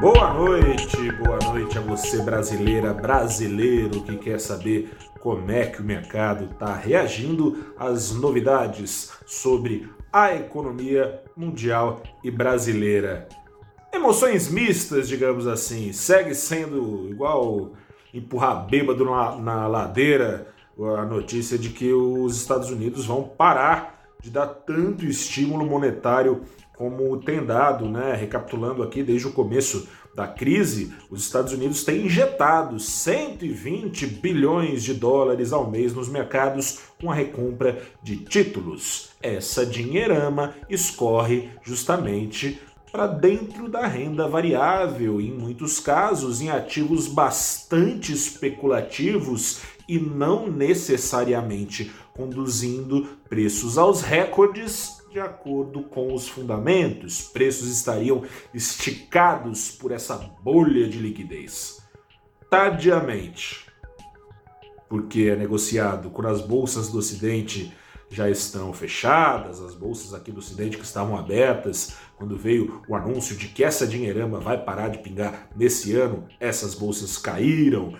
Boa noite, boa noite a você brasileira, brasileiro que quer saber como é que o mercado está reagindo às novidades sobre a economia mundial e brasileira. Emoções mistas, digamos assim, segue sendo igual empurrar bêbado na, na ladeira a notícia de que os Estados Unidos vão parar de dar tanto estímulo monetário como tem dado, né? Recapitulando aqui desde o começo da crise, os Estados Unidos têm injetado 120 bilhões de dólares ao mês nos mercados com a recompra de títulos. Essa dinheirama escorre justamente para dentro da renda variável, em muitos casos em ativos bastante especulativos e não necessariamente conduzindo preços aos recordes de acordo com os fundamentos. Preços estariam esticados por essa bolha de liquidez. Tardiamente, porque é negociado quando as bolsas do Ocidente já estão fechadas, as bolsas aqui do Ocidente que estavam abertas, quando veio o anúncio de que essa dinheirama vai parar de pingar nesse ano, essas bolsas caíram.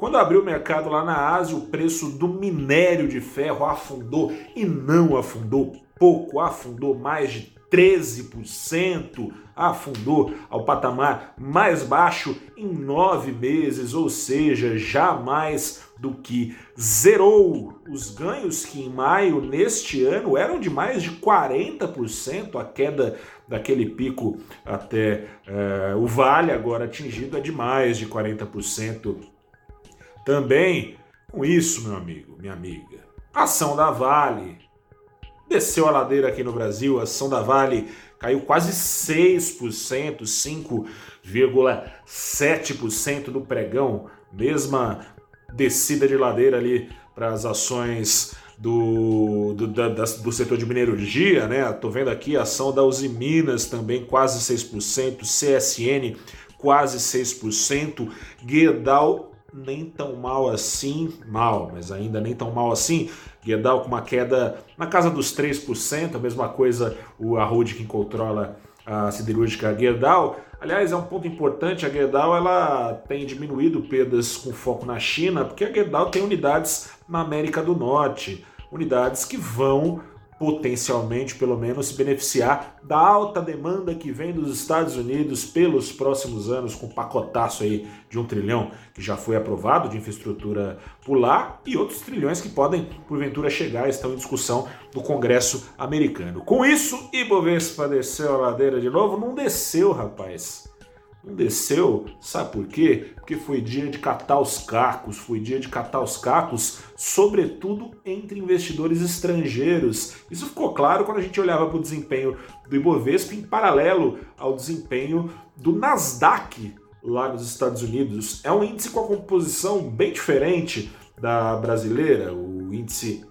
Quando abriu o mercado lá na Ásia, o preço do minério de ferro afundou e não afundou pouco, afundou mais de 13%, afundou ao patamar mais baixo em nove meses, ou seja, já mais do que zerou os ganhos que em maio neste ano eram de mais de 40%, a queda daquele pico até é, o vale agora atingido é de mais de 40%. Também com isso, meu amigo, minha amiga, ação da Vale desceu a ladeira aqui no Brasil, a ação da Vale caiu quase 6%, 5,7% no pregão, mesma descida de ladeira ali para as ações do, do, da, do setor de mineralogia, né? Tô vendo aqui a ação da Uzi Minas também quase 6%, CSN quase 6%, Guedal nem tão mal assim, mal, mas ainda nem tão mal assim. Guedal com uma queda na casa dos 3%, a mesma coisa o Arrude que controla a siderúrgica Guedal. Aliás, é um ponto importante, a Guedal ela tem diminuído perdas com foco na China, porque a Guedal tem unidades na América do Norte, unidades que vão potencialmente, pelo menos, se beneficiar da alta demanda que vem dos Estados Unidos pelos próximos anos, com pacotaço aí de um trilhão que já foi aprovado de infraestrutura por lá e outros trilhões que podem, porventura, chegar estão em discussão no Congresso americano. Com isso, Ibovespa desceu a ladeira de novo? Não desceu, rapaz. Não desceu, sabe por quê? Porque foi dia de catar os cacos, foi dia de catar os cacos, sobretudo entre investidores estrangeiros. Isso ficou claro quando a gente olhava para o desempenho do Ibovespa em paralelo ao desempenho do Nasdaq lá nos Estados Unidos. É um índice com a composição bem diferente da brasileira. O índice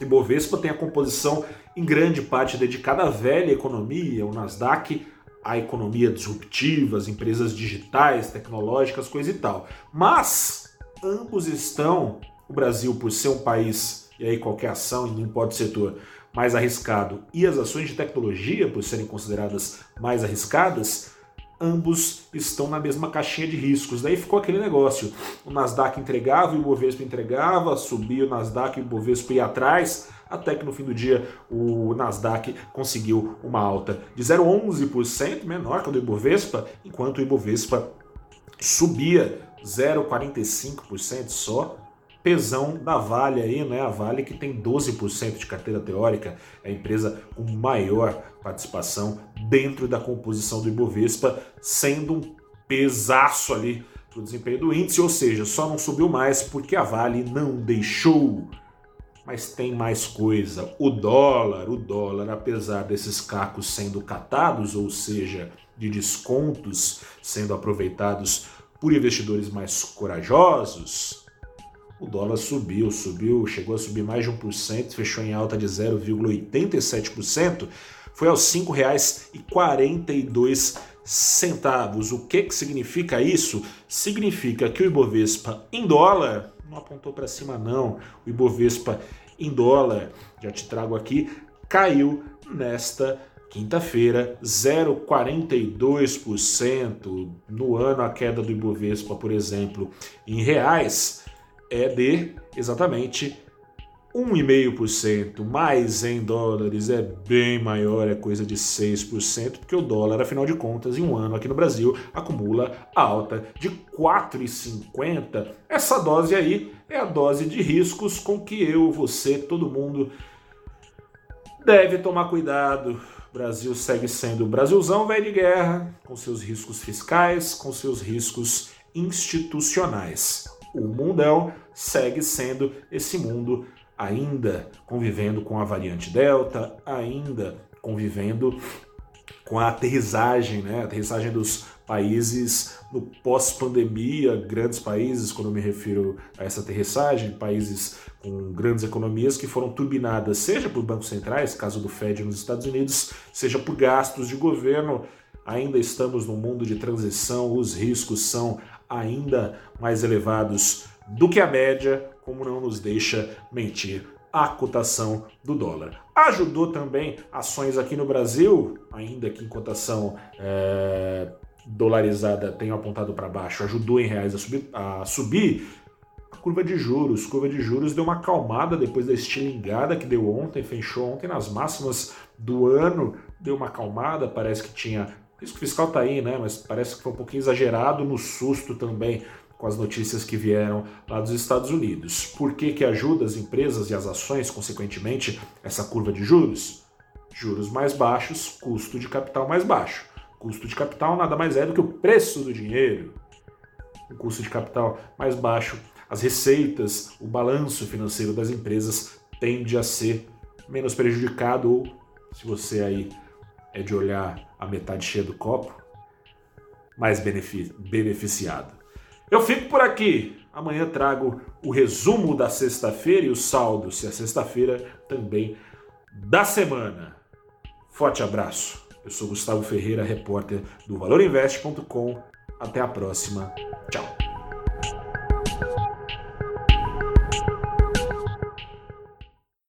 Ibovespa tem a composição em grande parte dedicada à velha economia, o Nasdaq a economia disruptiva, as empresas digitais, tecnológicas, coisa e tal. Mas ambos estão, o Brasil, por ser um país, e aí qualquer ação, e não importa o setor, mais arriscado, e as ações de tecnologia, por serem consideradas mais arriscadas, ambos estão na mesma caixinha de riscos. Daí ficou aquele negócio: o Nasdaq entregava, o Ibovespa entregava, subia o Nasdaq e o Ibovespa ia atrás até que no fim do dia o Nasdaq conseguiu uma alta de 0,11%, menor que o do Ibovespa, enquanto o Ibovespa subia 0,45% só. Pesão da Vale aí, né? A Vale que tem 12% de carteira teórica, é a empresa com maior participação dentro da composição do Ibovespa, sendo um pesaço ali para o desempenho do índice, ou seja, só não subiu mais porque a Vale não deixou mas tem mais coisa. O dólar, o dólar, apesar desses cacos sendo catados, ou seja, de descontos sendo aproveitados por investidores mais corajosos, o dólar subiu, subiu, chegou a subir mais de 1%, fechou em alta de 0,87%, foi aos R$ 5,42 centavos. O que, que significa isso? Significa que o Ibovespa em dólar não apontou para cima não. O Ibovespa em dólar, já te trago aqui, caiu nesta Quinta-feira, 0,42%. No ano, a queda do Ibovespa, por exemplo, em reais, é de exatamente 1,5%, mas em dólares é bem maior, é coisa de 6%, porque o dólar, afinal de contas, em um ano aqui no Brasil, acumula alta de 4,50. Essa dose aí é a dose de riscos com que eu, você, todo mundo deve tomar cuidado. O Brasil segue sendo o Brasilzão velho de guerra, com seus riscos fiscais, com seus riscos institucionais. O mundão segue sendo esse mundo ainda convivendo com a variante Delta, ainda convivendo com a aterrissagem, né? A aterrissagem dos países no pós-pandemia, grandes países, quando eu me refiro a essa aterrissagem, países com grandes economias que foram turbinadas, seja por bancos centrais, caso do Fed nos Estados Unidos, seja por gastos de governo. Ainda estamos num mundo de transição, os riscos são ainda mais elevados do que a média, como não nos deixa mentir a cotação do dólar. Ajudou também ações aqui no Brasil, ainda que em cotação é, dolarizada tenha apontado para baixo, ajudou em reais a subir, a subir. Curva de juros, curva de juros deu uma acalmada depois da estilingada que deu ontem, fechou ontem nas máximas do ano, deu uma acalmada, parece que tinha risco fiscal tá aí, né? Mas parece que foi um pouquinho exagerado no susto também com as notícias que vieram lá dos Estados Unidos. Por que, que ajuda as empresas e as ações, consequentemente, essa curva de juros? Juros mais baixos, custo de capital mais baixo. Custo de capital nada mais é do que o preço do dinheiro. O custo de capital mais baixo, as receitas, o balanço financeiro das empresas tende a ser menos prejudicado ou, se você aí é de olhar a metade cheia do copo, mais beneficiado. Eu fico por aqui. Amanhã trago o resumo da sexta-feira e o saldo, se é sexta-feira, também da semana. Forte abraço. Eu sou Gustavo Ferreira, repórter do ValorInvest.com. Até a próxima. Tchau.